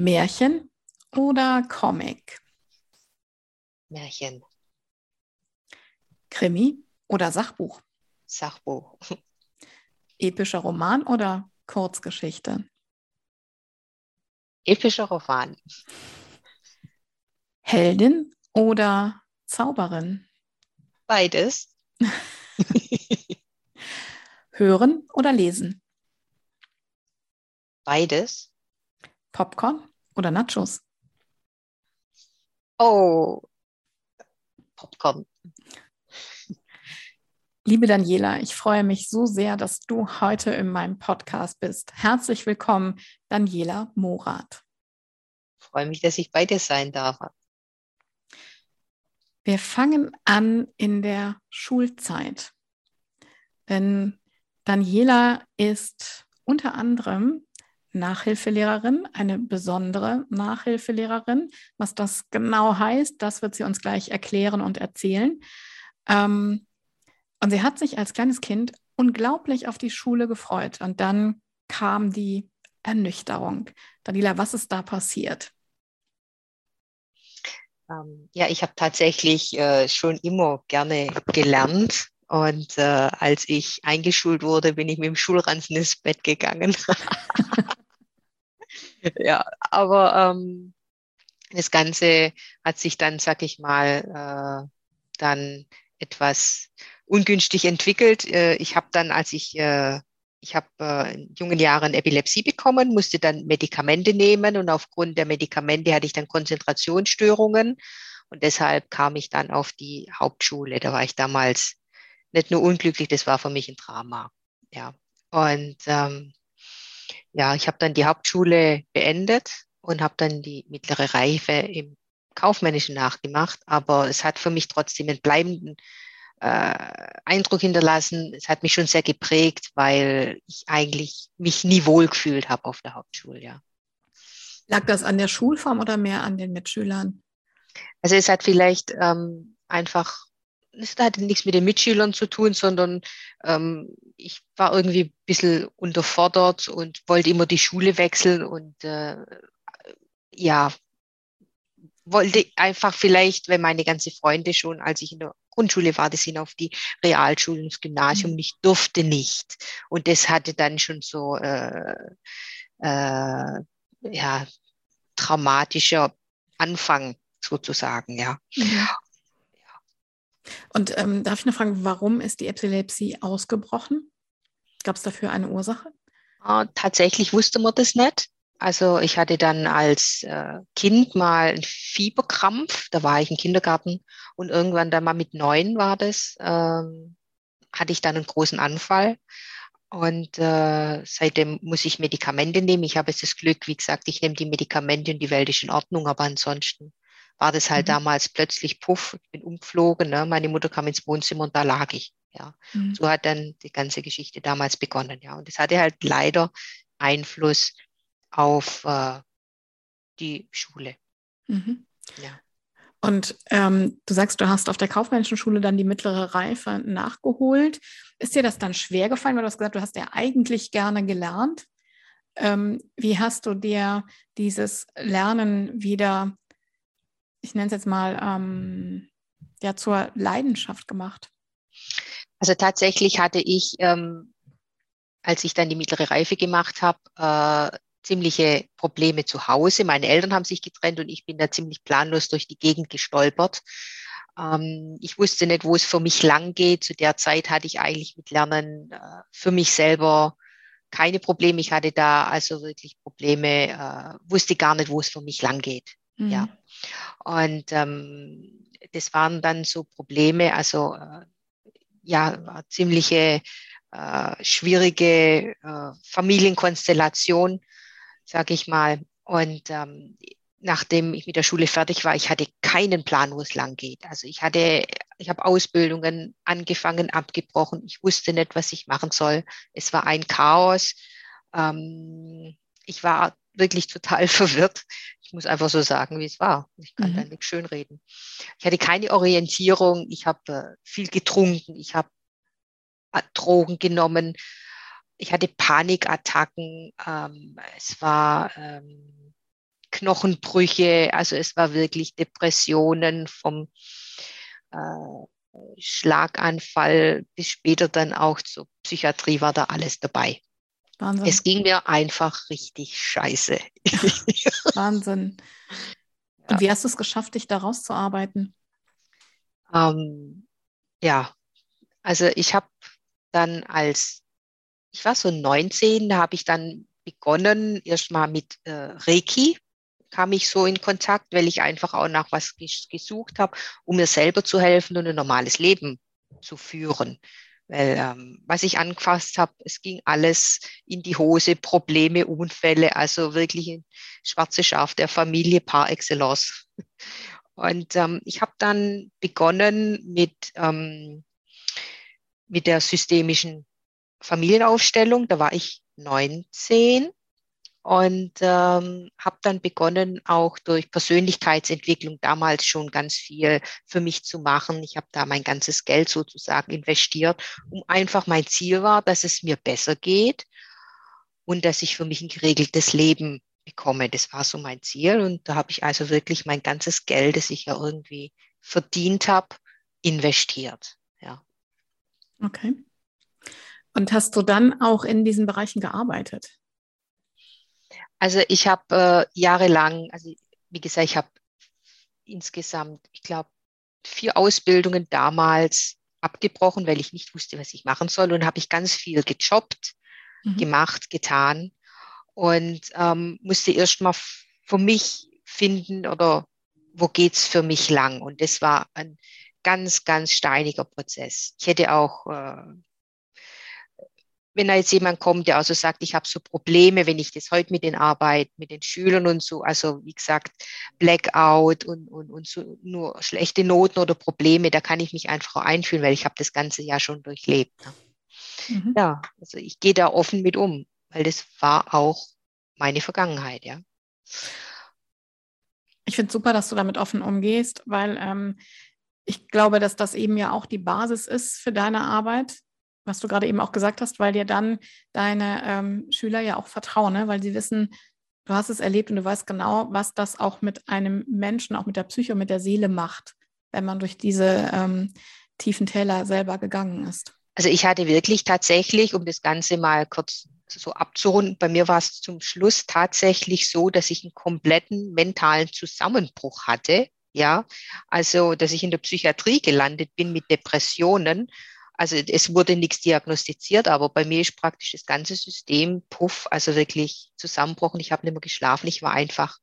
Märchen oder Comic? Märchen. Krimi oder Sachbuch? Sachbuch. Epischer Roman oder Kurzgeschichte? Epischer Roman. Heldin oder Zauberin? Beides. Hören oder lesen? Beides. Popcorn oder Nachos? Oh, Popcorn. Liebe Daniela, ich freue mich so sehr, dass du heute in meinem Podcast bist. Herzlich willkommen, Daniela Morath. Ich freue mich, dass ich bei dir sein darf. Wir fangen an in der Schulzeit. Denn Daniela ist unter anderem Nachhilfelehrerin, eine besondere Nachhilfelehrerin. Was das genau heißt, das wird sie uns gleich erklären und erzählen. Ähm, und sie hat sich als kleines Kind unglaublich auf die Schule gefreut. Und dann kam die Ernüchterung. Daniela, was ist da passiert? Ähm, ja, ich habe tatsächlich äh, schon immer gerne gelernt. Und äh, als ich eingeschult wurde, bin ich mit dem Schulranzen ins Bett gegangen. ja, aber ähm, das Ganze hat sich dann, sag ich mal, äh, dann etwas ungünstig entwickelt. Äh, ich habe dann, als ich äh, ich habe äh, in jungen Jahren Epilepsie bekommen, musste dann Medikamente nehmen und aufgrund der Medikamente hatte ich dann Konzentrationsstörungen und deshalb kam ich dann auf die Hauptschule. Da war ich damals nicht nur unglücklich, das war für mich ein Drama. Ja. Und ähm, ja, ich habe dann die Hauptschule beendet und habe dann die mittlere Reife im Kaufmännischen nachgemacht. Aber es hat für mich trotzdem einen bleibenden äh, Eindruck hinterlassen. Es hat mich schon sehr geprägt, weil ich eigentlich mich nie wohl gefühlt habe auf der Hauptschule, ja. Lag das an der Schulform oder mehr an den Mitschülern? Also es hat vielleicht ähm, einfach es hatte nichts mit den Mitschülern zu tun, sondern ähm, ich war irgendwie ein bisschen unterfordert und wollte immer die Schule wechseln und äh, ja, wollte einfach vielleicht, wenn meine ganze Freunde schon, als ich in der Grundschule war, die sind auf die Realschule und das Gymnasium, mhm. ich durfte nicht. Und das hatte dann schon so äh, äh, ja, traumatischer Anfang sozusagen, ja. Mhm. Und ähm, darf ich noch fragen, warum ist die Epilepsie ausgebrochen? Gab es dafür eine Ursache? Uh, tatsächlich wusste man das nicht. Also ich hatte dann als äh, Kind mal einen Fieberkrampf, da war ich im Kindergarten und irgendwann dann mal mit neun war das, ähm, hatte ich dann einen großen Anfall. Und äh, seitdem muss ich Medikamente nehmen. Ich habe jetzt das Glück, wie gesagt, ich nehme die Medikamente und die Welt ist in Ordnung, aber ansonsten war das halt mhm. damals plötzlich puff, ich bin umgeflogen, ne? meine Mutter kam ins Wohnzimmer und da lag ich. Ja. Mhm. So hat dann die ganze Geschichte damals begonnen, ja. Und es hatte halt leider Einfluss auf äh, die Schule. Mhm. Ja. Und ähm, du sagst, du hast auf der kaufmännischen Schule dann die mittlere Reife nachgeholt. Ist dir das dann schwer gefallen, weil du hast gesagt, du hast ja eigentlich gerne gelernt. Ähm, wie hast du dir dieses Lernen wieder ich nenne es jetzt mal, ähm, ja, zur Leidenschaft gemacht? Also tatsächlich hatte ich, ähm, als ich dann die mittlere Reife gemacht habe, äh, ziemliche Probleme zu Hause. Meine Eltern haben sich getrennt und ich bin da ziemlich planlos durch die Gegend gestolpert. Ähm, ich wusste nicht, wo es für mich lang geht. Zu der Zeit hatte ich eigentlich mit Lernen äh, für mich selber keine Probleme. Ich hatte da also wirklich Probleme, äh, wusste gar nicht, wo es für mich lang geht. Mhm. Ja. Und ähm, das waren dann so Probleme, also äh, ja, ziemliche äh, schwierige äh, Familienkonstellation, sage ich mal. Und ähm, nachdem ich mit der Schule fertig war, ich hatte keinen Plan, wo es lang geht. Also ich hatte, ich habe Ausbildungen angefangen, abgebrochen. Ich wusste nicht, was ich machen soll. Es war ein Chaos. Ähm, ich war wirklich total verwirrt. Ich muss einfach so sagen, wie es war. Ich kann mhm. da nichts schönreden. Ich hatte keine Orientierung. Ich habe äh, viel getrunken. Ich habe äh, Drogen genommen. Ich hatte Panikattacken. Ähm, es war ähm, Knochenbrüche. Also es war wirklich Depressionen vom äh, Schlaganfall bis später dann auch zur Psychiatrie war da alles dabei. Wahnsinn. Es ging mir einfach richtig scheiße. Wahnsinn. Und ja. wie hast du es geschafft, dich da rauszuarbeiten? Ähm, ja, also ich habe dann als, ich war so 19, da habe ich dann begonnen, erstmal mit äh, Reiki kam ich so in Kontakt, weil ich einfach auch nach was gesucht habe, um mir selber zu helfen und ein normales Leben zu führen. Weil ähm, was ich angefasst habe, es ging alles in die Hose, Probleme, Unfälle, also wirklich ein schwarze Schaf der Familie par excellence. Und ähm, ich habe dann begonnen mit, ähm, mit der systemischen Familienaufstellung. Da war ich 19 und ähm, habe dann begonnen, auch durch Persönlichkeitsentwicklung damals schon ganz viel für mich zu machen. Ich habe da mein ganzes Geld sozusagen investiert, um einfach mein Ziel war, dass es mir besser geht und dass ich für mich ein geregeltes Leben bekomme. Das war so mein Ziel und da habe ich also wirklich mein ganzes Geld, das ich ja irgendwie verdient habe, investiert. Ja. Okay. Und hast du dann auch in diesen Bereichen gearbeitet? Also ich habe äh, jahrelang, also wie gesagt, ich habe insgesamt, ich glaube, vier Ausbildungen damals abgebrochen, weil ich nicht wusste, was ich machen soll. Und habe ich ganz viel gejobbt, mhm. gemacht, getan und ähm, musste erst mal für mich finden oder wo geht's für mich lang. Und das war ein ganz, ganz steiniger Prozess. Ich hätte auch äh, wenn da jetzt jemand kommt, der also sagt, ich habe so Probleme, wenn ich das heute mit den Arbeit, mit den Schülern und so, also wie gesagt, Blackout und, und, und so nur schlechte Noten oder Probleme, da kann ich mich einfach einfühlen, weil ich habe das ganze Jahr schon durchlebt. Ne? Mhm. Ja, also ich gehe da offen mit um, weil das war auch meine Vergangenheit, ja. Ich finde super, dass du damit offen umgehst, weil ähm, ich glaube, dass das eben ja auch die Basis ist für deine Arbeit, was du gerade eben auch gesagt hast, weil dir dann deine ähm, Schüler ja auch vertrauen, ne? weil sie wissen, du hast es erlebt und du weißt genau, was das auch mit einem Menschen, auch mit der Psyche mit der Seele macht, wenn man durch diese ähm, tiefen Täler selber gegangen ist. Also ich hatte wirklich tatsächlich, um das Ganze mal kurz so abzurunden, bei mir war es zum Schluss tatsächlich so, dass ich einen kompletten mentalen Zusammenbruch hatte. Ja, also, dass ich in der Psychiatrie gelandet bin mit Depressionen also es wurde nichts diagnostiziert, aber bei mir ist praktisch das ganze System puff, also wirklich zusammenbrochen. Ich habe nicht mehr geschlafen, ich war einfach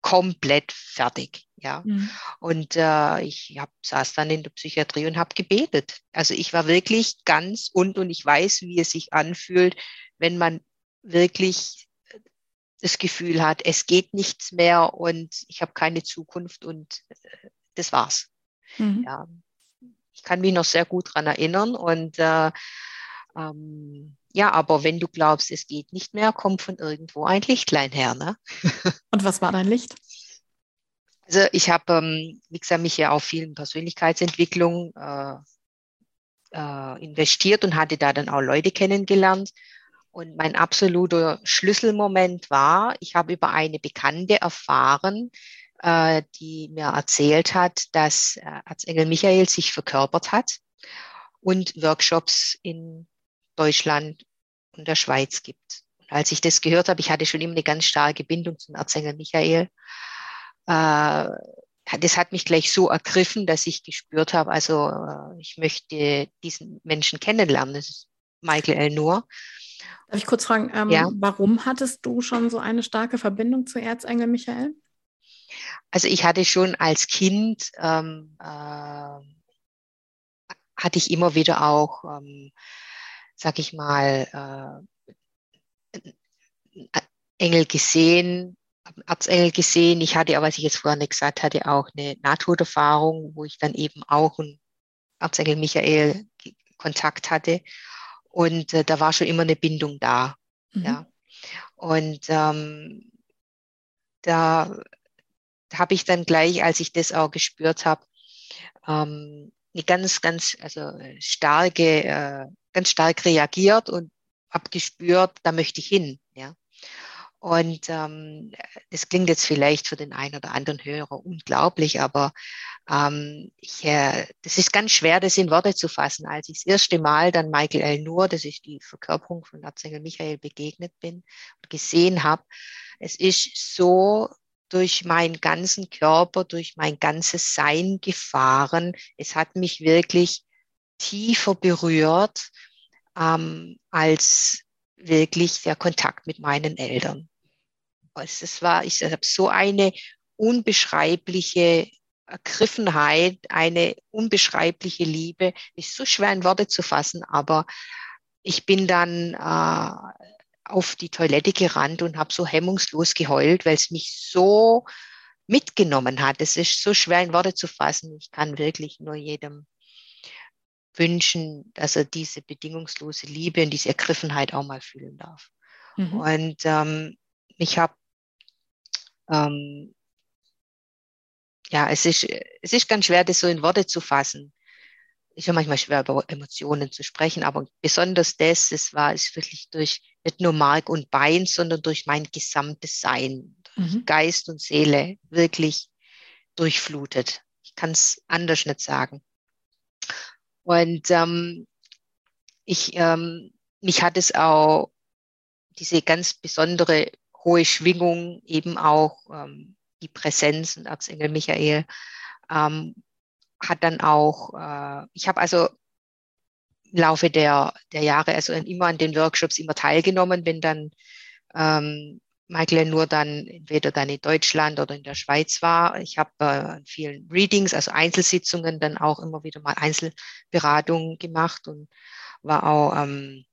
komplett fertig. Ja. Mhm. Und äh, ich hab, saß dann in der Psychiatrie und habe gebetet. Also ich war wirklich ganz und und ich weiß, wie es sich anfühlt, wenn man wirklich das Gefühl hat, es geht nichts mehr und ich habe keine Zukunft und äh, das war's. Mhm. Ja ich kann mich noch sehr gut dran erinnern und äh, ähm, ja, aber wenn du glaubst, es geht nicht mehr, kommt von irgendwo ein Lichtlein her. Ne? Und was war dein Licht? Also ich habe, ähm, wie gesagt, mich ja auf vielen Persönlichkeitsentwicklungen äh, äh, investiert und hatte da dann auch Leute kennengelernt. Und mein absoluter Schlüsselmoment war, ich habe über eine Bekannte erfahren, äh, die mir erzählt hat, dass äh, Erzengel Michael sich verkörpert hat und Workshops in Deutschland und der Schweiz gibt. Und als ich das gehört habe, ich hatte schon immer eine ganz starke Bindung zum Erzengel Michael. Äh, das hat mich gleich so ergriffen, dass ich gespürt habe, also ich möchte diesen Menschen kennenlernen. Das ist Michael L. Noor. Darf ich kurz fragen, ähm, ja. warum hattest du schon so eine starke Verbindung zu Erzengel Michael? Also ich hatte schon als Kind, ähm, äh, hatte ich immer wieder auch, ähm, sag ich mal, äh, Engel gesehen, Erzengel gesehen. Ich hatte, aber was ich jetzt vorher nicht gesagt hatte, auch eine Nahtoderfahrung, wo ich dann eben auch einen Erzengel Michael Kontakt hatte. Und äh, da war schon immer eine Bindung da. Mhm. Ja. Und ähm, da, da habe ich dann gleich, als ich das auch gespürt habe, ähm, eine ganz, ganz, also starke, äh, ganz stark reagiert und habe gespürt, da möchte ich hin. Ja. Und ähm, das klingt jetzt vielleicht für den einen oder anderen Hörer unglaublich, aber ähm, ich, äh, das ist ganz schwer, das in Worte zu fassen. Als ich das erste Mal dann Michael L. Nur, das ist die Verkörperung von Erzengel Michael, begegnet bin und gesehen habe, es ist so durch meinen ganzen Körper, durch mein ganzes Sein gefahren. Es hat mich wirklich tiefer berührt ähm, als wirklich der Kontakt mit meinen Eltern. Also es war, ich habe so eine unbeschreibliche Ergriffenheit, eine unbeschreibliche Liebe, ist so schwer in Worte zu fassen, aber ich bin dann äh, auf die Toilette gerannt und habe so hemmungslos geheult, weil es mich so mitgenommen hat. Es ist so schwer in Worte zu fassen. Ich kann wirklich nur jedem wünschen, dass er diese bedingungslose Liebe und diese Ergriffenheit auch mal fühlen darf. Mhm. Und ähm, ich habe ähm, ja, es ist, es ist ganz schwer, das so in Worte zu fassen. Ist ja manchmal schwer, über Emotionen zu sprechen, aber besonders das, es war es wirklich durch nicht nur Mark und Bein, sondern durch mein gesamtes Sein, mhm. Geist und Seele wirklich durchflutet. Ich kann es anders nicht sagen. Und ähm, ich, ähm, mich hat es auch diese ganz besondere hohe Schwingung, eben auch ähm, die Präsenz und Erzengel Michael ähm, hat dann auch, äh, ich habe also im Laufe der, der Jahre, also immer an den Workshops immer teilgenommen, wenn dann ähm, Michael nur dann entweder dann in Deutschland oder in der Schweiz war. Ich habe äh, vielen Readings, also Einzelsitzungen, dann auch immer wieder mal Einzelberatungen gemacht und war auch ähm,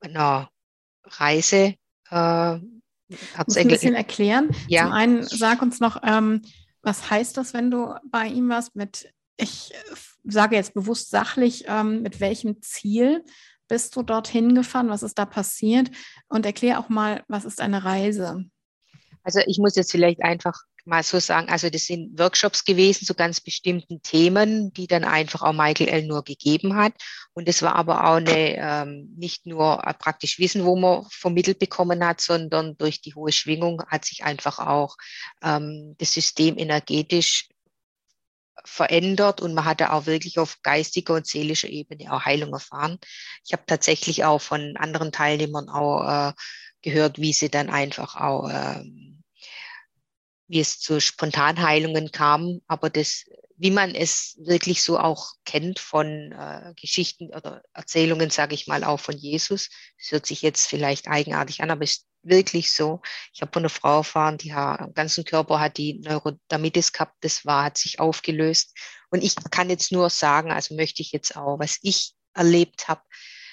einer Reise äh, ein bisschen erklären. Ja. Zum einen sag uns noch, ähm, was heißt das, wenn du bei ihm warst? Mit, ich sage jetzt bewusst sachlich, ähm, mit welchem Ziel bist du dorthin gefahren? Was ist da passiert? Und erklär auch mal, was ist eine Reise? Also ich muss jetzt vielleicht einfach mal so sagen, also das sind Workshops gewesen zu ganz bestimmten Themen, die dann einfach auch Michael L. nur gegeben hat. Und es war aber auch eine, ähm, nicht nur praktisch Wissen, wo man vermittelt bekommen hat, sondern durch die hohe Schwingung hat sich einfach auch ähm, das System energetisch verändert und man hatte auch wirklich auf geistiger und seelischer Ebene auch Heilung erfahren. Ich habe tatsächlich auch von anderen Teilnehmern auch äh, gehört, wie sie dann einfach auch ähm, wie es zu Spontanheilungen kam, aber das, wie man es wirklich so auch kennt von äh, Geschichten oder Erzählungen, sage ich mal, auch von Jesus. Das hört sich jetzt vielleicht eigenartig an, aber ist wirklich so. Ich habe von einer Frau erfahren, die am ganzen Körper hat die Neurodermitis gehabt, das war, hat sich aufgelöst. Und ich kann jetzt nur sagen, also möchte ich jetzt auch, was ich erlebt habe,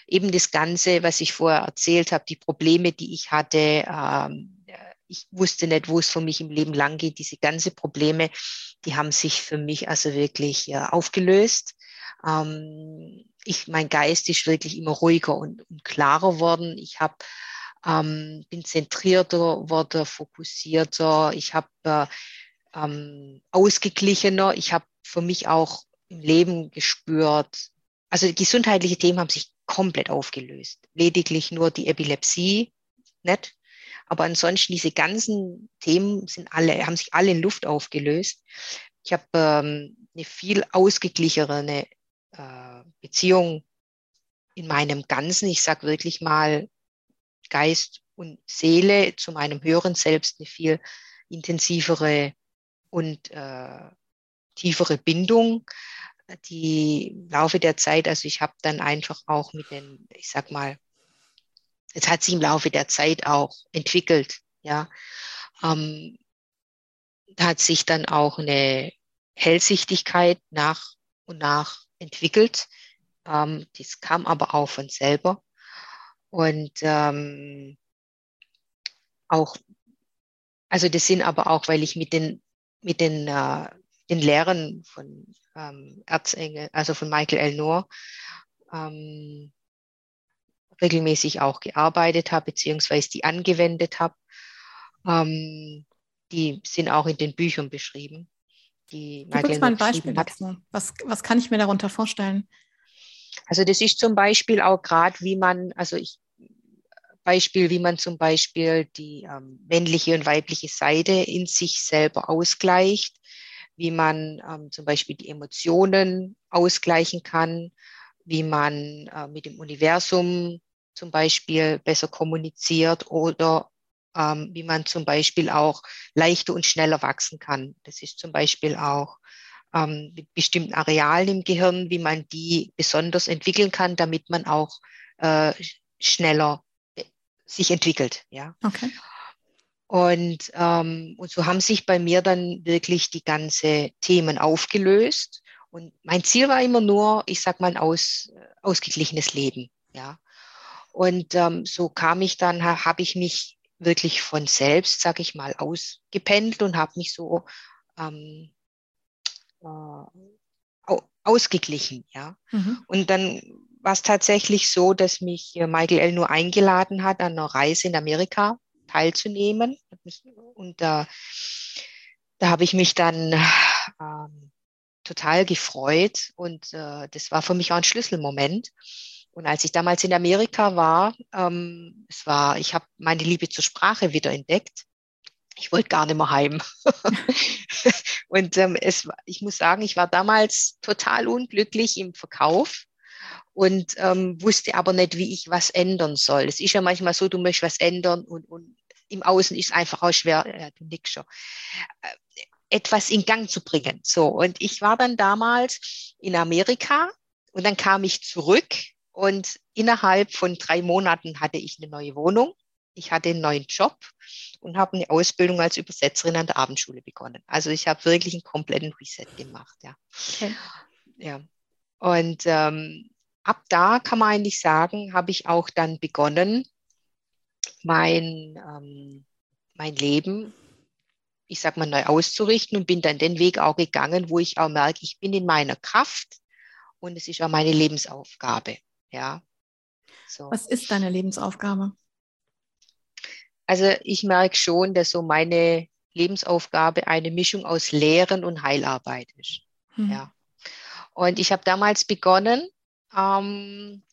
eben das Ganze, was ich vorher erzählt habe, die Probleme, die ich hatte, ähm, ich wusste nicht, wo es für mich im Leben lang geht. Diese ganzen Probleme, die haben sich für mich also wirklich ja, aufgelöst. Ähm, ich, mein Geist ist wirklich immer ruhiger und, und klarer worden. Ich habe ähm, bin zentrierter wurde, fokussierter. Ich habe äh, ähm, ausgeglichener. Ich habe für mich auch im Leben gespürt. Also gesundheitliche Themen haben sich komplett aufgelöst. Lediglich nur die Epilepsie, nicht? Aber ansonsten diese ganzen Themen sind alle, haben sich alle in Luft aufgelöst. Ich habe ähm, eine viel ausgeglichenere äh, Beziehung in meinem Ganzen. Ich sage wirklich mal Geist und Seele zu meinem höheren Selbst eine viel intensivere und äh, tiefere Bindung, die Laufe der Zeit, also ich habe dann einfach auch mit den, ich sag mal, es hat sich im Laufe der Zeit auch entwickelt, ja. Ähm, hat sich dann auch eine Hellsichtigkeit nach und nach entwickelt. Ähm, das kam aber auch von selber. Und ähm, auch, also das sind aber auch, weil ich mit den, mit den, äh, den Lehren von ähm, Erzengel, also von Michael L. Noor, ähm, regelmäßig auch gearbeitet habe, beziehungsweise die angewendet habe. Ähm, die sind auch in den Büchern beschrieben. Die Gib uns mal ein Beispiel dazu. Was, was kann ich mir darunter vorstellen? Also das ist zum Beispiel auch gerade, wie man, also ich, Beispiel, wie man zum Beispiel die ähm, männliche und weibliche Seite in sich selber ausgleicht, wie man ähm, zum Beispiel die Emotionen ausgleichen kann, wie man äh, mit dem Universum zum Beispiel besser kommuniziert oder ähm, wie man zum Beispiel auch leichter und schneller wachsen kann. Das ist zum Beispiel auch ähm, mit bestimmten Arealen im Gehirn, wie man die besonders entwickeln kann, damit man auch äh, schneller äh, sich entwickelt. Ja. Okay. Und, ähm, und so haben sich bei mir dann wirklich die ganze Themen aufgelöst. Und mein Ziel war immer nur, ich sag mal, ein aus, ausgeglichenes Leben. Ja. Und ähm, so kam ich dann, habe ich mich wirklich von selbst, sag ich mal, ausgependelt und habe mich so ähm, äh, ausgeglichen, ja. Mhm. Und dann war es tatsächlich so, dass mich Michael L. nur eingeladen hat, an einer Reise in Amerika teilzunehmen. Und da, da habe ich mich dann ähm, total gefreut und äh, das war für mich auch ein Schlüsselmoment. Und als ich damals in Amerika war, ähm, es war, ich habe meine Liebe zur Sprache wieder entdeckt. Ich wollte gar nicht mehr heim. und ähm, es, ich muss sagen, ich war damals total unglücklich im Verkauf und ähm, wusste aber nicht, wie ich was ändern soll. Es ist ja manchmal so, du möchtest was ändern und, und im Außen ist es einfach auch schwer, ja, du nix schon, äh, etwas in Gang zu bringen. So, und ich war dann damals in Amerika und dann kam ich zurück und innerhalb von drei Monaten hatte ich eine neue Wohnung. Ich hatte einen neuen Job und habe eine Ausbildung als Übersetzerin an der Abendschule begonnen. Also ich habe wirklich einen kompletten Reset gemacht. Ja. Okay. ja. Und ähm, ab da kann man eigentlich sagen, habe ich auch dann begonnen, mein, ähm, mein Leben, ich sag mal, neu auszurichten und bin dann den Weg auch gegangen, wo ich auch merke, ich bin in meiner Kraft und es ist auch meine Lebensaufgabe. Ja. So. Was ist deine Lebensaufgabe? Also ich merke schon, dass so meine Lebensaufgabe eine Mischung aus Lehren und Heilarbeit ist. Hm. Ja. Und ich habe damals begonnen ähm,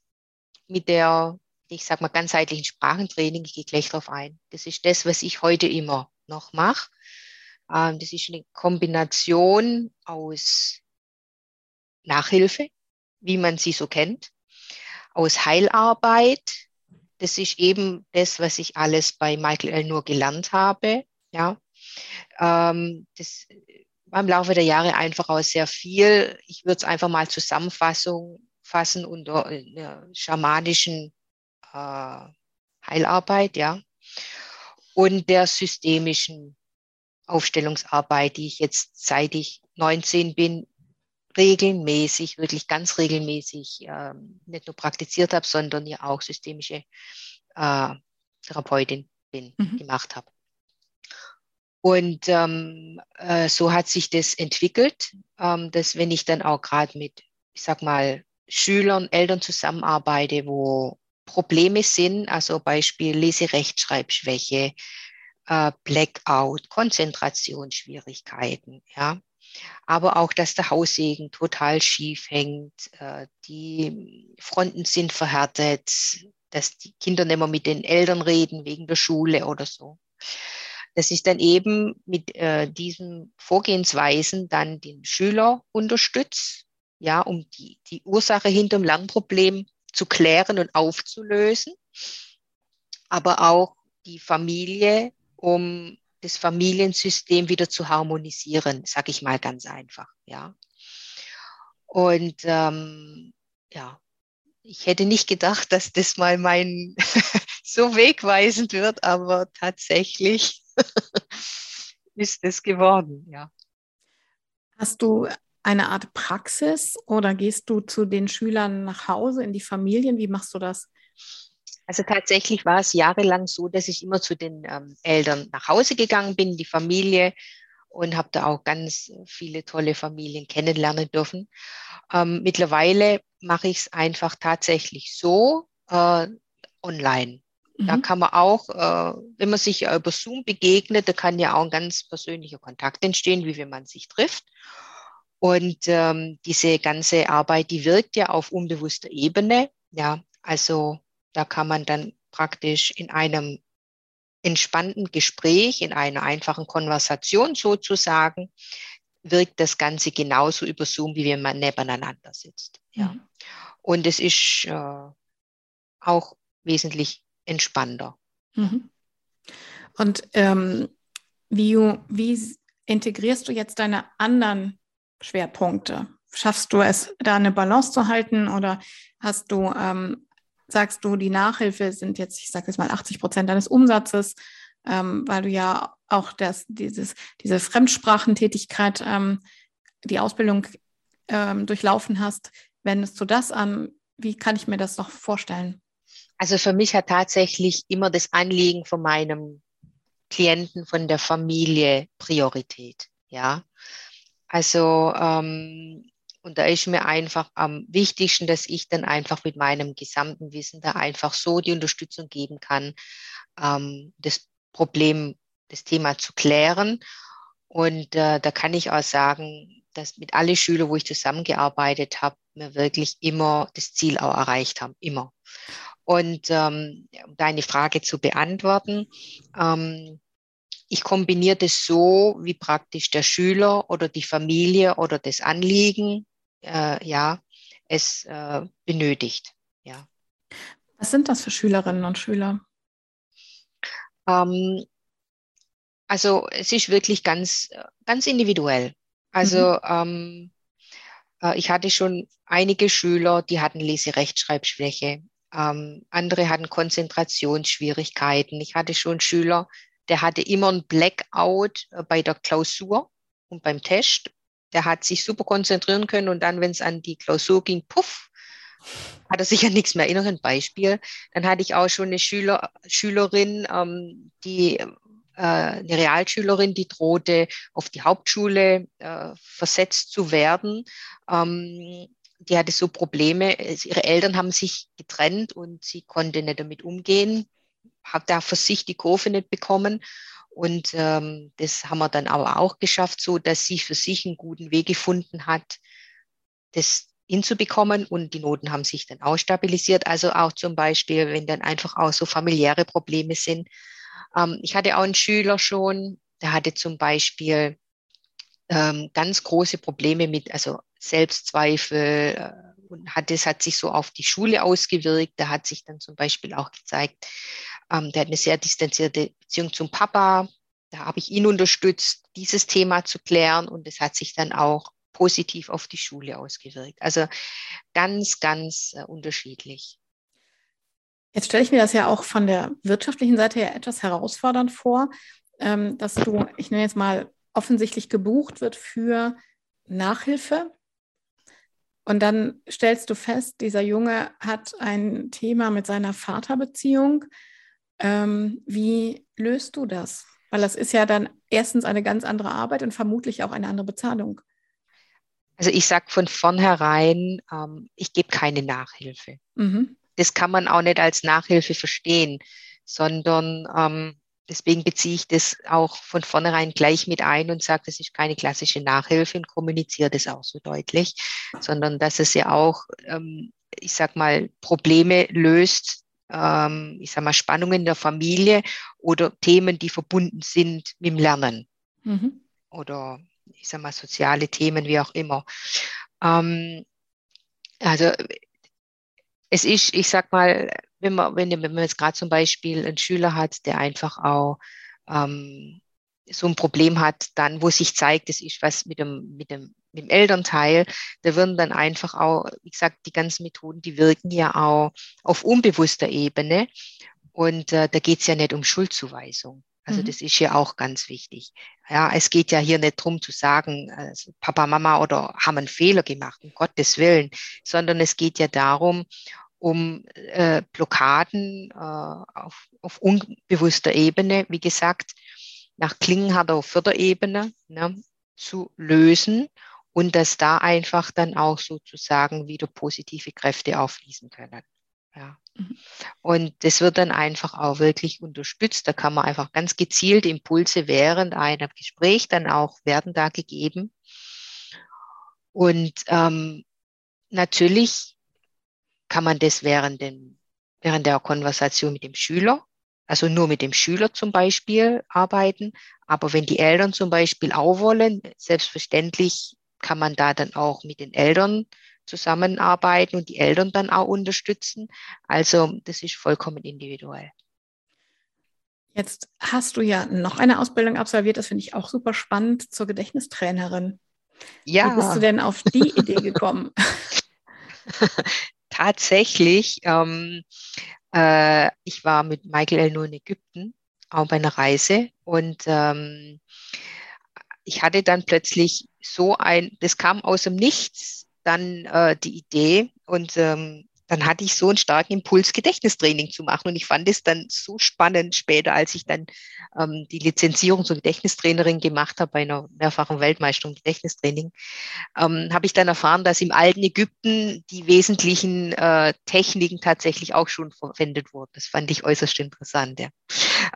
mit der, ich sag mal, ganzheitlichen Sprachentraining. Ich gehe gleich drauf ein. Das ist das, was ich heute immer noch mache. Ähm, das ist eine Kombination aus Nachhilfe, wie man sie so kennt, aus Heilarbeit. Das ist eben das, was ich alles bei Michael L. nur gelernt habe. Ja, ähm, das war im Laufe der Jahre einfach auch sehr viel. Ich würde es einfach mal Zusammenfassung fassen unter einer schamanischen äh, Heilarbeit, ja, und der systemischen Aufstellungsarbeit, die ich jetzt seit ich 19 bin regelmäßig, wirklich ganz regelmäßig ähm, nicht nur praktiziert habe, sondern ja auch systemische äh, Therapeutin bin, mhm. gemacht habe. Und ähm, äh, so hat sich das entwickelt, ähm, dass wenn ich dann auch gerade mit, ich sag mal, Schülern, Eltern zusammenarbeite, wo Probleme sind, also Beispiel Leserechtschreibschwäche, äh, Blackout, Konzentrationsschwierigkeiten, ja, aber auch, dass der Haussegen total schief hängt, äh, die Fronten sind verhärtet, dass die Kinder nicht mehr mit den Eltern reden wegen der Schule oder so. Das ist dann eben mit äh, diesen Vorgehensweisen dann den Schüler unterstützt, ja, um die, die Ursache hinter dem Lernproblem zu klären und aufzulösen, aber auch die Familie, um das Familiensystem wieder zu harmonisieren, sage ich mal ganz einfach, ja. Und ähm, ja, ich hätte nicht gedacht, dass das mal mein so wegweisend wird, aber tatsächlich ist es geworden, ja. Hast du eine Art Praxis oder gehst du zu den Schülern nach Hause in die Familien? Wie machst du das? Also tatsächlich war es jahrelang so, dass ich immer zu den ähm, Eltern nach Hause gegangen bin, die Familie, und habe da auch ganz viele tolle Familien kennenlernen dürfen. Ähm, mittlerweile mache ich es einfach tatsächlich so äh, online. Mhm. Da kann man auch, äh, wenn man sich über Zoom begegnet, da kann ja auch ein ganz persönlicher Kontakt entstehen, wie wenn man sich trifft. Und ähm, diese ganze Arbeit, die wirkt ja auf unbewusster Ebene. Ja, also da kann man dann praktisch in einem entspannten Gespräch, in einer einfachen Konversation sozusagen, wirkt das Ganze genauso über Zoom, wie wenn man nebeneinander sitzt. Ja. Mhm. Und es ist äh, auch wesentlich entspannter. Mhm. Und ähm, wie, wie integrierst du jetzt deine anderen Schwerpunkte? Schaffst du es, da eine Balance zu halten oder hast du ähm, sagst du, die Nachhilfe sind jetzt, ich sage jetzt mal 80 Prozent deines Umsatzes, ähm, weil du ja auch das, dieses, diese Fremdsprachentätigkeit, ähm, die Ausbildung ähm, durchlaufen hast. Wendest du das an? Wie kann ich mir das noch vorstellen? Also für mich hat tatsächlich immer das Anliegen von meinem Klienten, von der Familie Priorität. Ja, also ähm, und da ist mir einfach am wichtigsten, dass ich dann einfach mit meinem gesamten Wissen da einfach so die Unterstützung geben kann, ähm, das Problem, das Thema zu klären. Und äh, da kann ich auch sagen, dass mit allen Schülern, wo ich zusammengearbeitet habe, wir wirklich immer das Ziel auch erreicht haben, immer. Und ähm, um deine Frage zu beantworten, ähm, ich kombiniere das so, wie praktisch der Schüler oder die Familie oder das Anliegen äh, ja, es äh, benötigt. Ja. Was sind das für Schülerinnen und Schüler? Ähm, also es ist wirklich ganz, ganz individuell. Also mhm. ähm, äh, ich hatte schon einige Schüler, die hatten Leserechtschreibschwäche. Ähm, andere hatten Konzentrationsschwierigkeiten. Ich hatte schon Schüler, der hatte immer ein Blackout äh, bei der Klausur und beim Test der hat sich super konzentrieren können und dann, wenn es an die Klausur ging, puff, hat er sich an nichts mehr erinnert. Ein Beispiel. Dann hatte ich auch schon eine Schüler, Schülerin, ähm, die äh, eine Realschülerin, die drohte, auf die Hauptschule äh, versetzt zu werden. Ähm, die hatte so Probleme. Ihre Eltern haben sich getrennt und sie konnte nicht damit umgehen, hat da für sich die Kurve nicht bekommen. Und ähm, das haben wir dann aber auch geschafft, so dass sie für sich einen guten Weg gefunden hat, das hinzubekommen und die Noten haben sich dann auch stabilisiert. Also auch zum Beispiel, wenn dann einfach auch so familiäre Probleme sind. Ähm, ich hatte auch einen Schüler schon, der hatte zum Beispiel ähm, ganz große Probleme mit, also Selbstzweifel äh, und hat, das hat sich so auf die Schule ausgewirkt. Da hat sich dann zum Beispiel auch gezeigt, ähm, der hat eine sehr distanzierte Beziehung zum Papa. Da habe ich ihn unterstützt, dieses Thema zu klären und es hat sich dann auch positiv auf die Schule ausgewirkt. Also ganz, ganz äh, unterschiedlich. Jetzt stelle ich mir das ja auch von der wirtschaftlichen Seite her etwas herausfordernd vor, ähm, dass du, ich nenne jetzt mal, offensichtlich gebucht wird für Nachhilfe. Und dann stellst du fest, dieser Junge hat ein Thema mit seiner Vaterbeziehung. Ähm, wie löst du das? Weil das ist ja dann erstens eine ganz andere Arbeit und vermutlich auch eine andere Bezahlung. Also ich sage von vornherein, ähm, ich gebe keine Nachhilfe. Mhm. Das kann man auch nicht als Nachhilfe verstehen, sondern ähm, deswegen beziehe ich das auch von vornherein gleich mit ein und sage, das ist keine klassische Nachhilfe und kommuniziere das auch so deutlich, sondern dass es ja auch, ähm, ich sag mal, Probleme löst, ähm, ich sag mal, Spannungen der Familie oder Themen, die verbunden sind mit dem Lernen. Mhm. Oder ich sag mal, soziale Themen, wie auch immer. Ähm, also es ist, ich sag mal, wenn man, wenn, wenn man jetzt gerade zum Beispiel einen Schüler hat, der einfach auch ähm, so ein Problem hat, dann, wo sich zeigt, es ist was mit dem, mit dem, mit dem Elternteil, da würden dann einfach auch, wie gesagt, die ganzen Methoden, die wirken ja auch auf unbewusster Ebene. Und äh, da geht es ja nicht um Schuldzuweisung. Also mhm. das ist ja auch ganz wichtig. Ja, es geht ja hier nicht drum zu sagen, also Papa, Mama oder haben einen Fehler gemacht, um Gottes Willen, sondern es geht ja darum, um äh, Blockaden äh, auf, auf unbewusster Ebene, wie gesagt, nach klingenharter Förderebene ne, zu lösen und dass da einfach dann auch sozusagen wieder positive Kräfte auffließen können. Ja. Mhm. Und das wird dann einfach auch wirklich unterstützt. Da kann man einfach ganz gezielt Impulse während einem Gespräch dann auch werden da gegeben. Und ähm, natürlich kann man das während, den, während der Konversation mit dem Schüler, also nur mit dem Schüler zum Beispiel arbeiten. Aber wenn die Eltern zum Beispiel auch wollen, selbstverständlich kann man da dann auch mit den Eltern zusammenarbeiten und die Eltern dann auch unterstützen. Also das ist vollkommen individuell. Jetzt hast du ja noch eine Ausbildung absolviert, das finde ich auch super spannend, zur Gedächtnistrainerin. Ja. Wie bist du denn auf die Idee gekommen? Tatsächlich, ähm, äh, ich war mit Michael Elno in Ägypten, bei einer Reise und ähm, ich hatte dann plötzlich so ein, das kam aus dem Nichts, dann äh, die Idee und ähm, dann hatte ich so einen starken Impuls, Gedächtnistraining zu machen. Und ich fand es dann so spannend später, als ich dann ähm, die Lizenzierung zur Gedächtnistrainerin gemacht habe bei einer mehrfachen Weltmeisterung Gedächtnistraining, ähm, habe ich dann erfahren, dass im alten Ägypten die wesentlichen äh, Techniken tatsächlich auch schon verwendet wurden. Das fand ich äußerst interessant. Ja,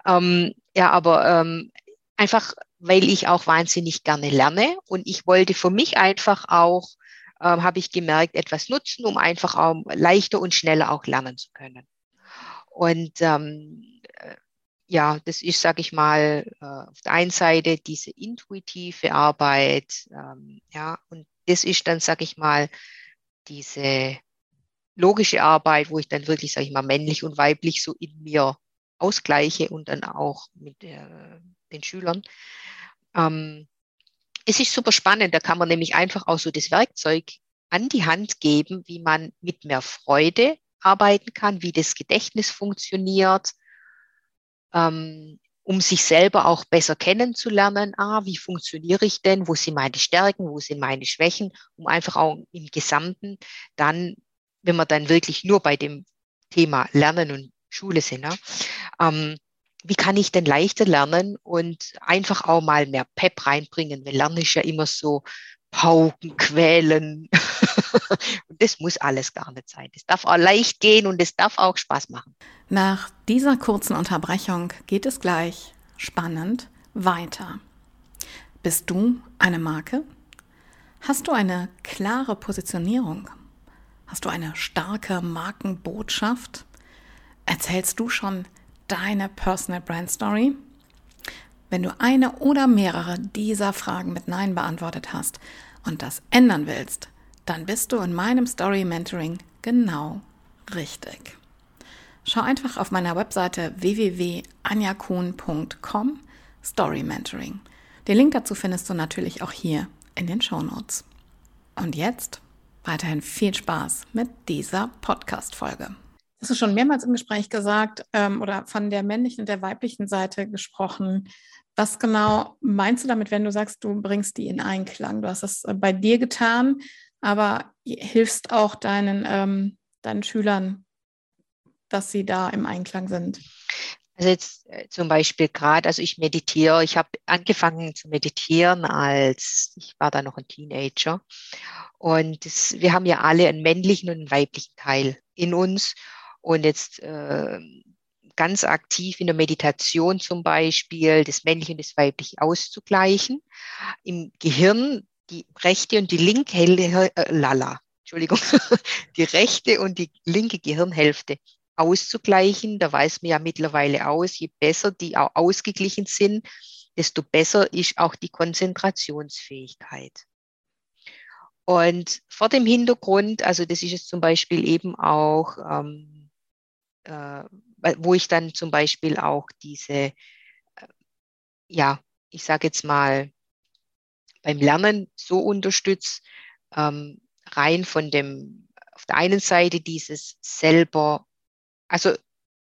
ähm, ja aber ähm, einfach, weil ich auch wahnsinnig gerne lerne und ich wollte für mich einfach auch ähm, habe ich gemerkt, etwas nutzen, um einfach auch leichter und schneller auch lernen zu können. Und ähm, äh, ja, das ist, sage ich mal, äh, auf der einen Seite diese intuitive Arbeit, ähm, ja, und das ist dann, sage ich mal, diese logische Arbeit, wo ich dann wirklich, sage ich mal, männlich und weiblich so in mir ausgleiche und dann auch mit äh, den Schülern. Ähm, es ist super spannend. Da kann man nämlich einfach auch so das Werkzeug an die Hand geben, wie man mit mehr Freude arbeiten kann, wie das Gedächtnis funktioniert, ähm, um sich selber auch besser kennenzulernen. Ah, wie funktioniere ich denn? Wo sind meine Stärken? Wo sind meine Schwächen? Um einfach auch im Gesamten dann, wenn wir dann wirklich nur bei dem Thema Lernen und Schule sind, ne, ähm, wie kann ich denn leichter lernen und einfach auch mal mehr Pep reinbringen? Weil Lernen ist ja immer so pauken, quälen. und das muss alles gar nicht sein. Das darf auch leicht gehen und es darf auch Spaß machen. Nach dieser kurzen Unterbrechung geht es gleich spannend weiter. Bist du eine Marke? Hast du eine klare Positionierung? Hast du eine starke Markenbotschaft? Erzählst du schon deine Personal Brand Story? Wenn du eine oder mehrere dieser Fragen mit Nein beantwortet hast und das ändern willst, dann bist du in meinem Story Mentoring genau richtig. Schau einfach auf meiner Webseite www.anjakuhn.com Story Mentoring. Den Link dazu findest du natürlich auch hier in den Show Notes. Und jetzt weiterhin viel Spaß mit dieser Podcast-Folge hast du schon mehrmals im Gespräch gesagt ähm, oder von der männlichen und der weiblichen Seite gesprochen. Was genau meinst du damit, wenn du sagst, du bringst die in Einklang? Du hast das äh, bei dir getan, aber hilfst auch deinen, ähm, deinen Schülern, dass sie da im Einklang sind? Also jetzt äh, zum Beispiel gerade, also ich meditiere, ich habe angefangen zu meditieren, als ich war da noch ein Teenager. Und das, wir haben ja alle einen männlichen und einen weiblichen Teil in uns. Und jetzt äh, ganz aktiv in der Meditation zum Beispiel das männliche und das weibliche auszugleichen. Im Gehirn die rechte und die linke äh, lala, Entschuldigung, die rechte und die linke Gehirnhälfte auszugleichen. Da weiß man ja mittlerweile aus, je besser die auch ausgeglichen sind, desto besser ist auch die Konzentrationsfähigkeit. Und vor dem Hintergrund, also das ist jetzt zum Beispiel eben auch ähm, äh, wo ich dann zum Beispiel auch diese, äh, ja, ich sage jetzt mal, beim Lernen so unterstütze, ähm, rein von dem, auf der einen Seite dieses selber, also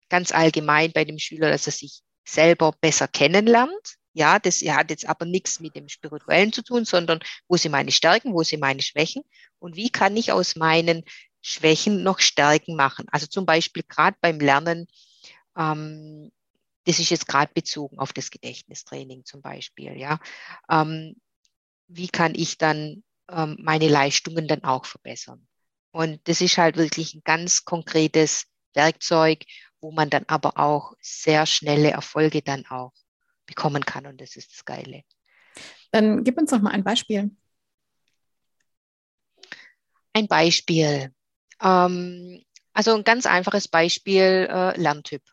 ganz allgemein bei dem Schüler, dass er sich selber besser kennenlernt. Ja, das hat jetzt aber nichts mit dem Spirituellen zu tun, sondern wo sind meine Stärken, wo sind meine Schwächen und wie kann ich aus meinen Schwächen noch Stärken machen. Also zum Beispiel gerade beim Lernen, ähm, das ist jetzt gerade bezogen auf das Gedächtnistraining zum Beispiel, ja. Ähm, wie kann ich dann ähm, meine Leistungen dann auch verbessern? Und das ist halt wirklich ein ganz konkretes Werkzeug, wo man dann aber auch sehr schnelle Erfolge dann auch bekommen kann. Und das ist das Geile. Dann gib uns doch mal ein Beispiel. Ein Beispiel. Ähm, also ein ganz einfaches Beispiel, äh, Lerntyp.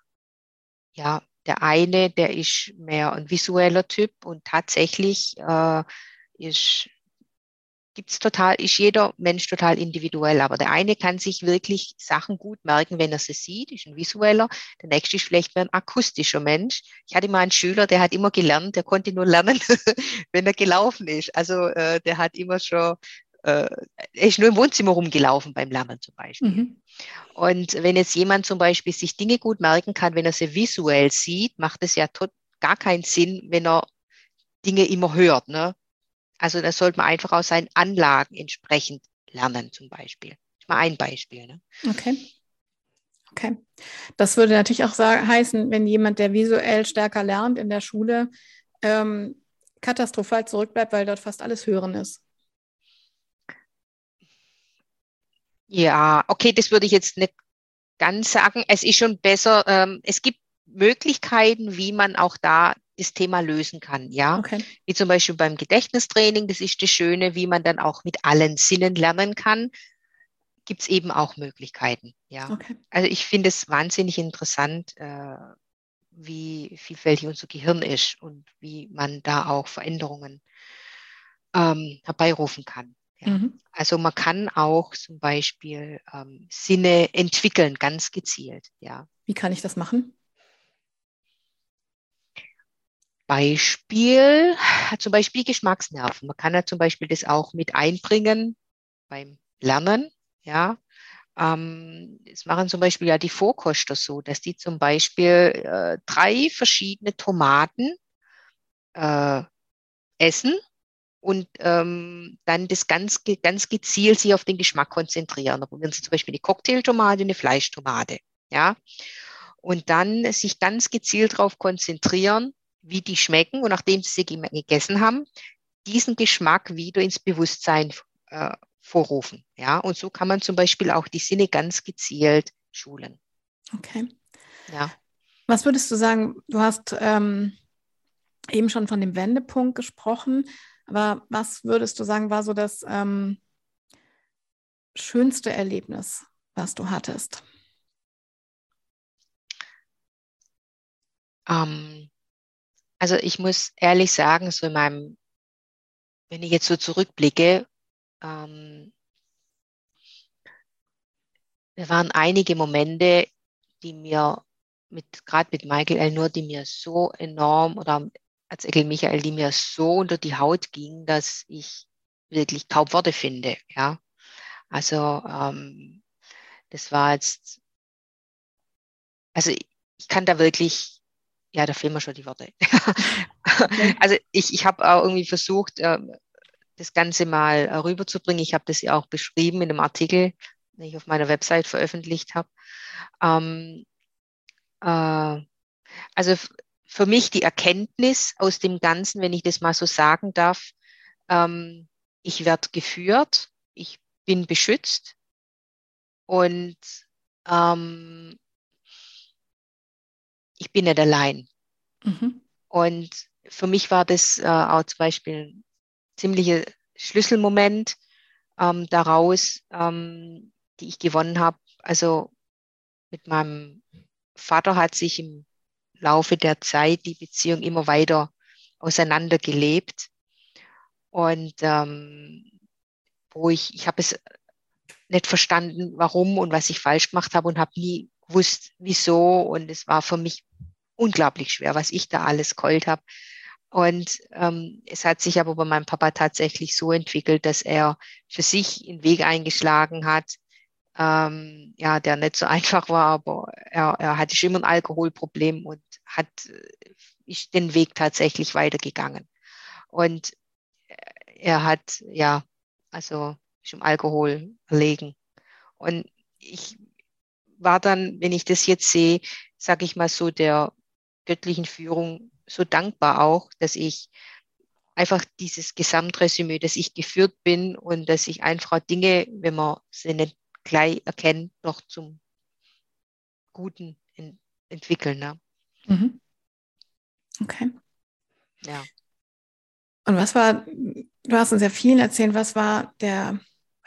Ja, der eine, der ist mehr ein visueller Typ und tatsächlich äh, ist gibt's total, ist jeder Mensch total individuell. Aber der eine kann sich wirklich Sachen gut merken, wenn er sie sieht, ist ein visueller. Der nächste ist vielleicht mehr ein akustischer Mensch. Ich hatte mal einen Schüler, der hat immer gelernt, der konnte nur lernen, wenn er gelaufen ist. Also äh, der hat immer schon, äh, er ist nur im Wohnzimmer rumgelaufen beim Lernen zum Beispiel. Mhm. Und wenn jetzt jemand zum Beispiel sich Dinge gut merken kann, wenn er sie visuell sieht, macht es ja tot, gar keinen Sinn, wenn er Dinge immer hört. Ne? Also da sollte man einfach aus seinen Anlagen entsprechend lernen, zum Beispiel. Das mal ein Beispiel. Ne? Okay. Okay. Das würde natürlich auch sagen, heißen, wenn jemand, der visuell stärker lernt in der Schule, ähm, katastrophal zurückbleibt, weil dort fast alles Hören ist. Ja, okay, das würde ich jetzt nicht ganz sagen. Es ist schon besser. Ähm, es gibt Möglichkeiten, wie man auch da das Thema lösen kann, ja. Okay. Wie zum Beispiel beim Gedächtnistraining, das ist das Schöne, wie man dann auch mit allen Sinnen lernen kann, gibt es eben auch Möglichkeiten, ja. Okay. Also ich finde es wahnsinnig interessant, äh, wie vielfältig unser Gehirn ist und wie man da auch Veränderungen ähm, herbeirufen kann. Ja. Mhm. Also man kann auch zum Beispiel ähm, Sinne entwickeln, ganz gezielt, ja. Wie kann ich das machen? Beispiel, zum Beispiel Geschmacksnerven. Man kann ja zum Beispiel das auch mit einbringen beim Lernen. Ja, ähm, das machen zum Beispiel ja die Vorkoster so, dass die zum Beispiel äh, drei verschiedene Tomaten äh, essen und ähm, dann das ganz, ganz gezielt sich auf den Geschmack konzentrieren. Da probieren sie zum Beispiel eine Cocktailtomate, eine Fleischtomate. Ja, und dann sich ganz gezielt darauf konzentrieren, wie die schmecken und nachdem sie sie gegessen haben, diesen Geschmack wieder ins Bewusstsein äh, vorrufen. Ja, und so kann man zum Beispiel auch die Sinne ganz gezielt schulen. Okay. Ja. Was würdest du sagen? Du hast ähm, eben schon von dem Wendepunkt gesprochen, aber was würdest du sagen, war so das ähm, schönste Erlebnis, was du hattest? Ähm, also ich muss ehrlich sagen, so in meinem, wenn ich jetzt so zurückblicke, ähm, es waren einige Momente, die mir mit, gerade mit Michael Elnur, die mir so enorm oder als Ekel Michael, die mir so unter die Haut ging, dass ich wirklich kaum Worte finde, ja. Also, ähm, das war jetzt, also ich kann da wirklich ja, da fehlen mir schon die Worte. also ich, ich habe auch irgendwie versucht, äh, das Ganze mal äh, rüberzubringen. Ich habe das ja auch beschrieben in einem Artikel, den ich auf meiner Website veröffentlicht habe. Ähm, äh, also für mich die Erkenntnis aus dem Ganzen, wenn ich das mal so sagen darf, ähm, ich werde geführt, ich bin beschützt und ähm, ich bin nicht allein. Mhm. Und für mich war das äh, auch zum Beispiel ein ziemlicher Schlüsselmoment ähm, daraus, ähm, die ich gewonnen habe. Also mit meinem Vater hat sich im Laufe der Zeit die Beziehung immer weiter auseinandergelebt. Und ähm, wo ich, ich habe es nicht verstanden, warum und was ich falsch gemacht habe und habe nie gewusst, wieso. Und es war für mich unglaublich schwer, was ich da alles geheult habe. Und ähm, es hat sich aber bei meinem Papa tatsächlich so entwickelt, dass er für sich einen Weg eingeschlagen hat, ähm, ja, der nicht so einfach war, aber er, er hatte schon immer ein Alkoholproblem und hat äh, ist den Weg tatsächlich weitergegangen. Und er hat, ja, also schon Alkohol erlegen. Und ich war dann, wenn ich das jetzt sehe, sage ich mal so, der göttlichen Führung so dankbar auch, dass ich einfach dieses Gesamtresümee, dass ich geführt bin und dass ich einfach Dinge, wenn man sie nicht gleich erkennt, noch zum Guten entwickeln. Ne? Mhm. Okay. Ja. Und was war, du hast uns ja viel erzählt, was war der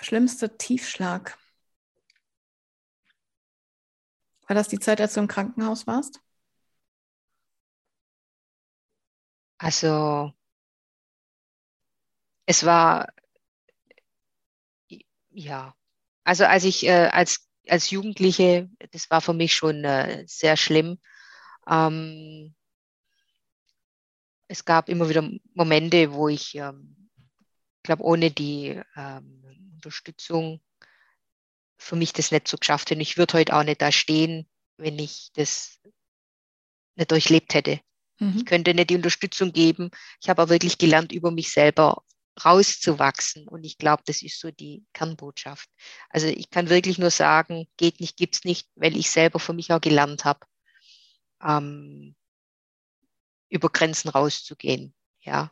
schlimmste Tiefschlag? War das die Zeit, als du im Krankenhaus warst? Also, es war, ja, also als ich äh, als, als Jugendliche, das war für mich schon äh, sehr schlimm. Ähm, es gab immer wieder Momente, wo ich, ähm, glaube, ohne die ähm, Unterstützung für mich das nicht so geschafft hätte. Ich würde heute auch nicht da stehen, wenn ich das nicht durchlebt hätte. Mhm. Ich könnte nicht die Unterstützung geben. Ich habe auch wirklich gelernt, über mich selber rauszuwachsen. Und ich glaube, das ist so die Kernbotschaft. Also ich kann wirklich nur sagen, geht nicht, gibt's nicht, weil ich selber für mich auch gelernt habe, ähm, über Grenzen rauszugehen. Ja.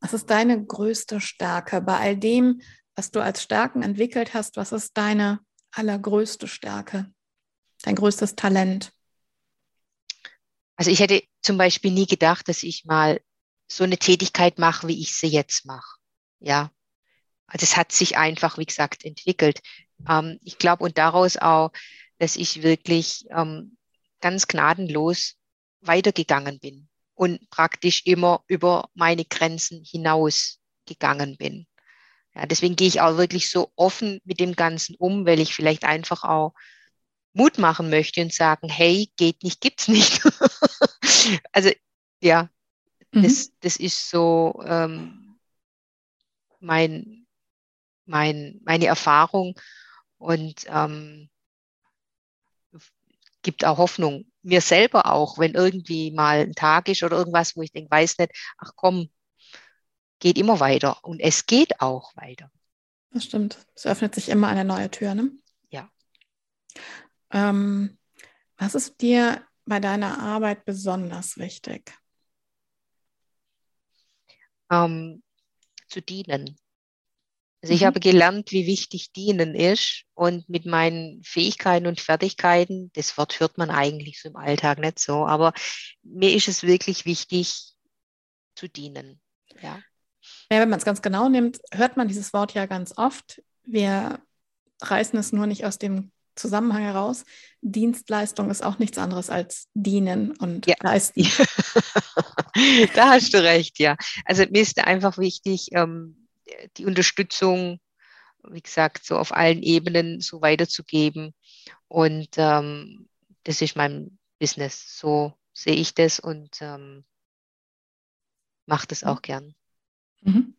Was ist deine größte Stärke bei all dem, was du als Stärken entwickelt hast? Was ist deine allergrößte Stärke? Dein größtes Talent? Also ich hätte zum Beispiel nie gedacht, dass ich mal so eine Tätigkeit mache, wie ich sie jetzt mache. Ja. Also es hat sich einfach, wie gesagt, entwickelt. Ähm, ich glaube und daraus auch, dass ich wirklich ähm, ganz gnadenlos weitergegangen bin und praktisch immer über meine Grenzen hinaus gegangen bin. Ja, deswegen gehe ich auch wirklich so offen mit dem Ganzen um, weil ich vielleicht einfach auch Mut machen möchte und sagen, hey, geht nicht, gibt's nicht. also ja, mhm. das, das ist so ähm, mein, mein, meine Erfahrung und ähm, gibt auch Hoffnung mir selber auch, wenn irgendwie mal ein Tag ist oder irgendwas, wo ich denke, weiß nicht, ach komm, geht immer weiter. Und es geht auch weiter. Das stimmt. Es öffnet sich immer eine neue Tür, ne? Ja. Ähm, was ist dir bei deiner Arbeit besonders wichtig? Ähm, zu dienen. Also ich mhm. habe gelernt, wie wichtig Dienen ist und mit meinen Fähigkeiten und Fertigkeiten, das Wort hört man eigentlich so im Alltag nicht so, aber mir ist es wirklich wichtig zu dienen. Ja. ja wenn man es ganz genau nimmt, hört man dieses Wort ja ganz oft. Wir reißen es nur nicht aus dem Zusammenhang heraus. Dienstleistung ist auch nichts anderes als dienen und ja. leisten. da hast du recht, ja. Also mir ist einfach wichtig, ähm, die Unterstützung, wie gesagt, so auf allen Ebenen so weiterzugeben. Und ähm, das ist mein Business. So sehe ich das und ähm, mache das auch gern. Mhm.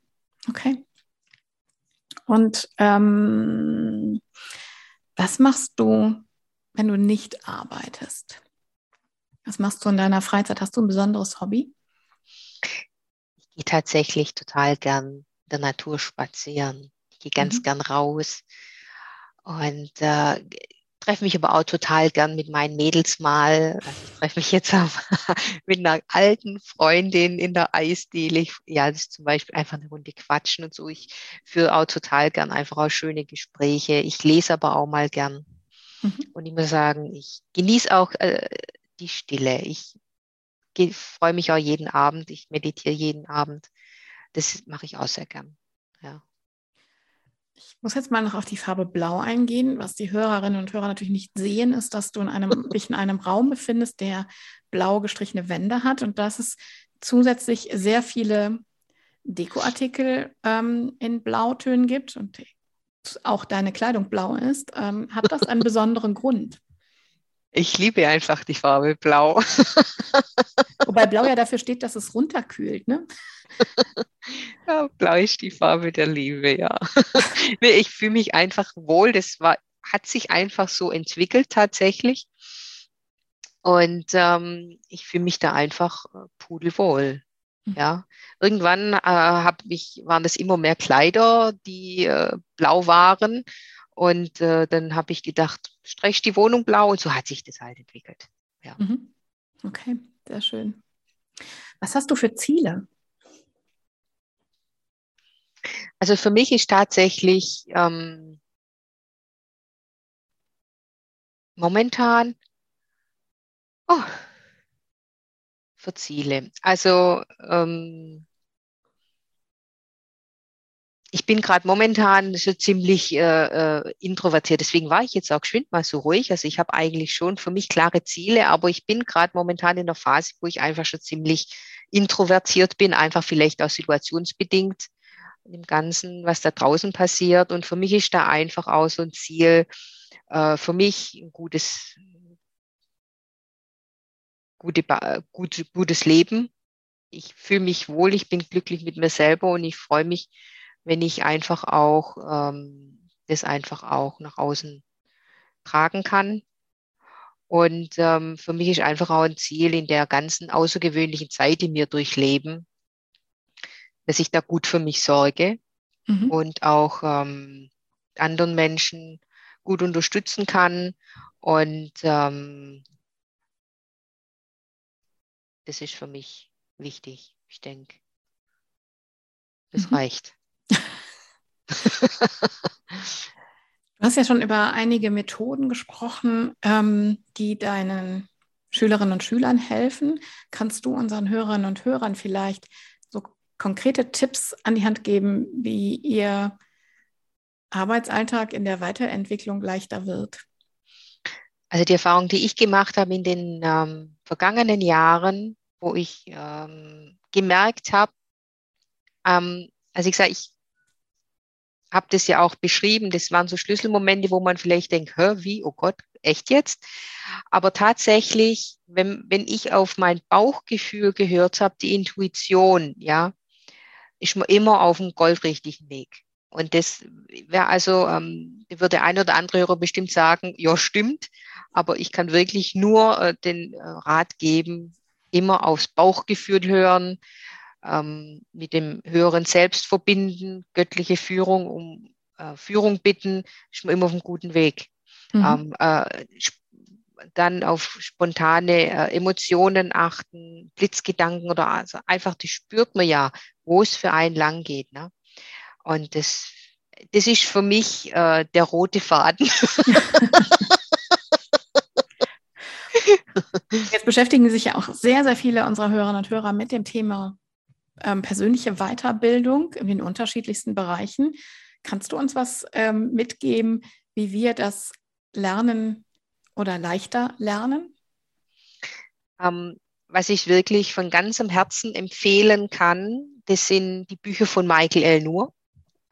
Okay. Und ähm, was machst du, wenn du nicht arbeitest? Was machst du in deiner Freizeit? Hast du ein besonderes Hobby? Ich gehe tatsächlich total gern der Natur spazieren. Ich gehe ganz mhm. gern raus und äh, treffe mich aber auch total gern mit meinen Mädels mal. Also ich treffe mich jetzt auch mit einer alten Freundin in der Eisdiele. Ich, ja, das ist zum Beispiel einfach eine Runde quatschen und so. Ich führe auch total gern einfach auch schöne Gespräche. Ich lese aber auch mal gern. Mhm. Und ich muss sagen, ich genieße auch äh, die Stille. Ich freue mich auch jeden Abend. Ich meditiere jeden Abend. Das mache ich auch sehr gern. Ja. Ich muss jetzt mal noch auf die Farbe Blau eingehen. Was die Hörerinnen und Hörer natürlich nicht sehen, ist, dass du in einem, dich in einem Raum befindest, der blau gestrichene Wände hat und dass es zusätzlich sehr viele Dekoartikel ähm, in Blautönen gibt und auch deine Kleidung blau ist. Ähm, hat das einen besonderen Grund? Ich liebe einfach die Farbe Blau. Wobei Blau ja dafür steht, dass es runterkühlt, ne? Ja, Blau ist die Farbe der Liebe, ja. nee, ich fühle mich einfach wohl. Das war, hat sich einfach so entwickelt tatsächlich. Und ähm, ich fühle mich da einfach äh, pudelwohl. Mhm. Ja, irgendwann äh, hab ich, waren das immer mehr Kleider, die äh, blau waren. Und äh, dann habe ich gedacht, streich die Wohnung blau und so hat sich das halt entwickelt. Ja. Mhm. Okay, sehr schön. Was hast du für Ziele? Also für mich ist tatsächlich ähm, momentan oh, für Ziele. Also ähm, ich bin gerade momentan so ziemlich äh, äh, introvertiert. Deswegen war ich jetzt auch geschwind mal so ruhig. Also ich habe eigentlich schon für mich klare Ziele, aber ich bin gerade momentan in der Phase, wo ich einfach schon ziemlich introvertiert bin, einfach vielleicht auch situationsbedingt im Ganzen, was da draußen passiert. Und für mich ist da einfach auch so ein Ziel, äh, für mich ein gutes, gute, gut, gutes Leben. Ich fühle mich wohl, ich bin glücklich mit mir selber und ich freue mich, wenn ich einfach auch ähm, das einfach auch nach außen tragen kann. Und ähm, für mich ist einfach auch ein Ziel in der ganzen außergewöhnlichen Zeit, die wir durchleben, dass ich da gut für mich sorge mhm. und auch ähm, anderen Menschen gut unterstützen kann. Und ähm, das ist für mich wichtig. Ich denke, das mhm. reicht. Du hast ja schon über einige Methoden gesprochen, ähm, die deinen Schülerinnen und Schülern helfen. Kannst du unseren Hörerinnen und Hörern vielleicht so konkrete Tipps an die Hand geben, wie ihr Arbeitsalltag in der Weiterentwicklung leichter wird? Also die Erfahrung, die ich gemacht habe in den ähm, vergangenen Jahren, wo ich ähm, gemerkt habe, ähm, also ich sage, ich habe das ja auch beschrieben, das waren so Schlüsselmomente, wo man vielleicht denkt, Hä, wie, oh Gott, echt jetzt? Aber tatsächlich, wenn, wenn ich auf mein Bauchgefühl gehört habe, die Intuition, ja, ist man immer auf dem goldrichtigen Weg. Und das wäre also, ähm, würde ein oder andere Hörer bestimmt sagen, ja, stimmt, aber ich kann wirklich nur äh, den äh, Rat geben, immer aufs Bauchgefühl hören, ähm, mit dem höheren Selbst verbinden, göttliche Führung, um äh, Führung bitten, ist man immer auf einem guten Weg. Mhm. Ähm, äh, dann auf spontane äh, Emotionen achten, Blitzgedanken oder also einfach, das spürt man ja, wo es für einen lang geht. Ne? Und das, das ist für mich äh, der rote Faden. Jetzt beschäftigen sich ja auch sehr, sehr viele unserer Hörerinnen und Hörer mit dem Thema ähm, persönliche Weiterbildung in den unterschiedlichsten Bereichen. Kannst du uns was ähm, mitgeben, wie wir das lernen oder leichter lernen? Ähm, was ich wirklich von ganzem Herzen empfehlen kann, das sind die Bücher von Michael L. Nur.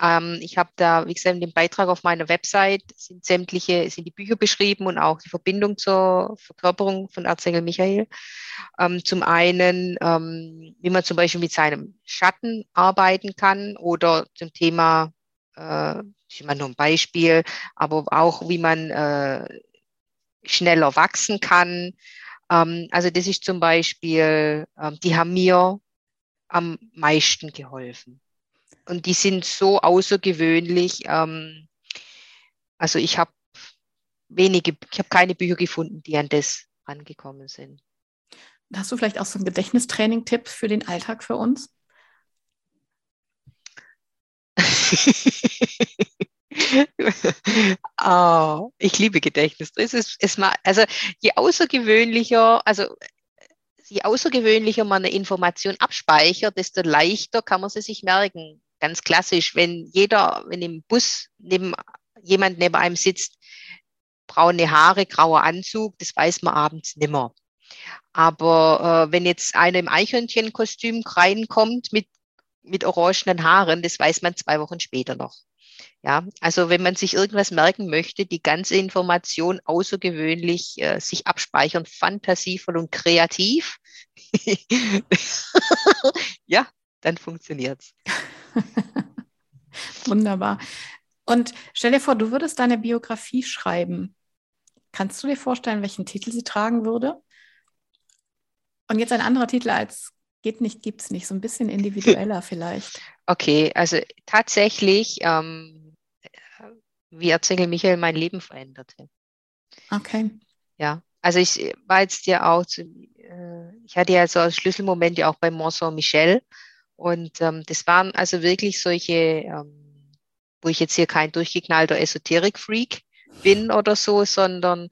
Ähm, ich habe da, wie gesagt, in dem Beitrag auf meiner Website sind sämtliche, sind die Bücher beschrieben und auch die Verbindung zur Verkörperung von Erzengel Michael. Ähm, zum einen, ähm, wie man zum Beispiel mit seinem Schatten arbeiten kann oder zum Thema, äh, ich immer nur ein Beispiel, aber auch wie man äh, schneller wachsen kann. Ähm, also das ist zum Beispiel, ähm, die haben mir am meisten geholfen. Und die sind so außergewöhnlich. Ähm, also ich habe wenige, ich habe keine Bücher gefunden, die an das rangekommen sind. Hast du vielleicht auch so einen Gedächtnistraining-Tipp für den Alltag für uns? oh, ich liebe Gedächtnis. Es ist, es mal, also je außergewöhnlicher, also je außergewöhnlicher man eine Information abspeichert, desto leichter kann man sie sich merken ganz klassisch, wenn jeder, wenn im Bus neben jemand neben einem sitzt, braune Haare, grauer Anzug, das weiß man abends nimmer. Aber äh, wenn jetzt einer im Eichhörnchenkostüm reinkommt mit, mit orangenen Haaren, das weiß man zwei Wochen später noch. Ja, also wenn man sich irgendwas merken möchte, die ganze Information außergewöhnlich äh, sich abspeichern, fantasievoll und kreativ, ja, dann funktioniert's. Wunderbar. Und stell dir vor, du würdest deine Biografie schreiben. Kannst du dir vorstellen, welchen Titel sie tragen würde? Und jetzt ein anderer Titel als Geht nicht, gibt's nicht, so ein bisschen individueller vielleicht. Okay, also tatsächlich, ähm, wie Erzengel Michael mein Leben veränderte. Okay. Ja, also ich war jetzt ja auch, zu, äh, ich hatte ja so Schlüsselmomente auch bei Mont Saint-Michel und ähm, das waren also wirklich solche, ähm, wo ich jetzt hier kein durchgeknallter Esoterik-Freak bin oder so, sondern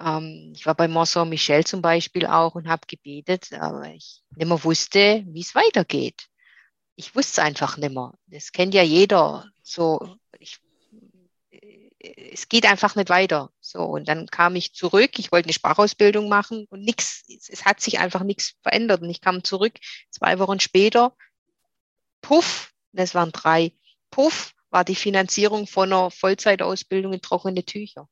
ähm, ich war bei Mont Saint-Michel zum Beispiel auch und habe gebetet, aber ich nicht mehr wusste, wie es weitergeht. Ich wusste es einfach nicht mehr. Das kennt ja jeder. So, ich, es geht einfach nicht weiter. So, und dann kam ich zurück. Ich wollte eine Sprachausbildung machen und nichts, es hat sich einfach nichts verändert. Und ich kam zurück zwei Wochen später. Puff, das waren drei. Puff war die Finanzierung von einer Vollzeitausbildung in trockene Tücher.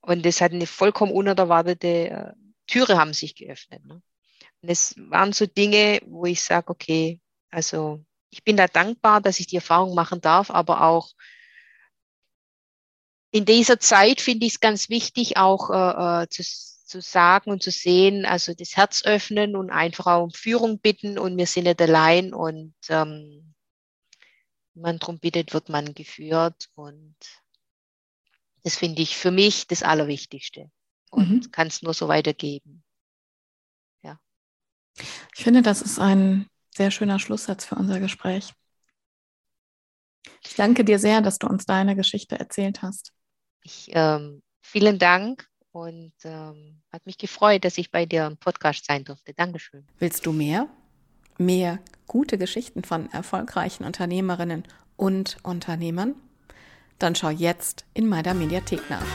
Und das hat eine vollkommen unerwartete äh, Türe haben sich geöffnet. Ne? Und es waren so Dinge, wo ich sage, okay, also ich bin da dankbar, dass ich die Erfahrung machen darf, aber auch in dieser Zeit finde ich es ganz wichtig, auch äh, äh, zu, zu sagen und zu sehen, also das Herz öffnen und einfach auch um Führung bitten und wir sind nicht allein und ähm, wenn man darum bittet, wird man geführt und das finde ich für mich das Allerwichtigste und mhm. kann es nur so weitergeben. Ja. Ich finde, das ist ein sehr schöner Schlusssatz für unser Gespräch. Ich danke dir sehr, dass du uns deine Geschichte erzählt hast. Ich, ähm, vielen Dank und ähm, hat mich gefreut, dass ich bei dir im Podcast sein durfte. Dankeschön. Willst du mehr? Mehr gute Geschichten von erfolgreichen Unternehmerinnen und Unternehmern? Dann schau jetzt in meiner Mediathek nach.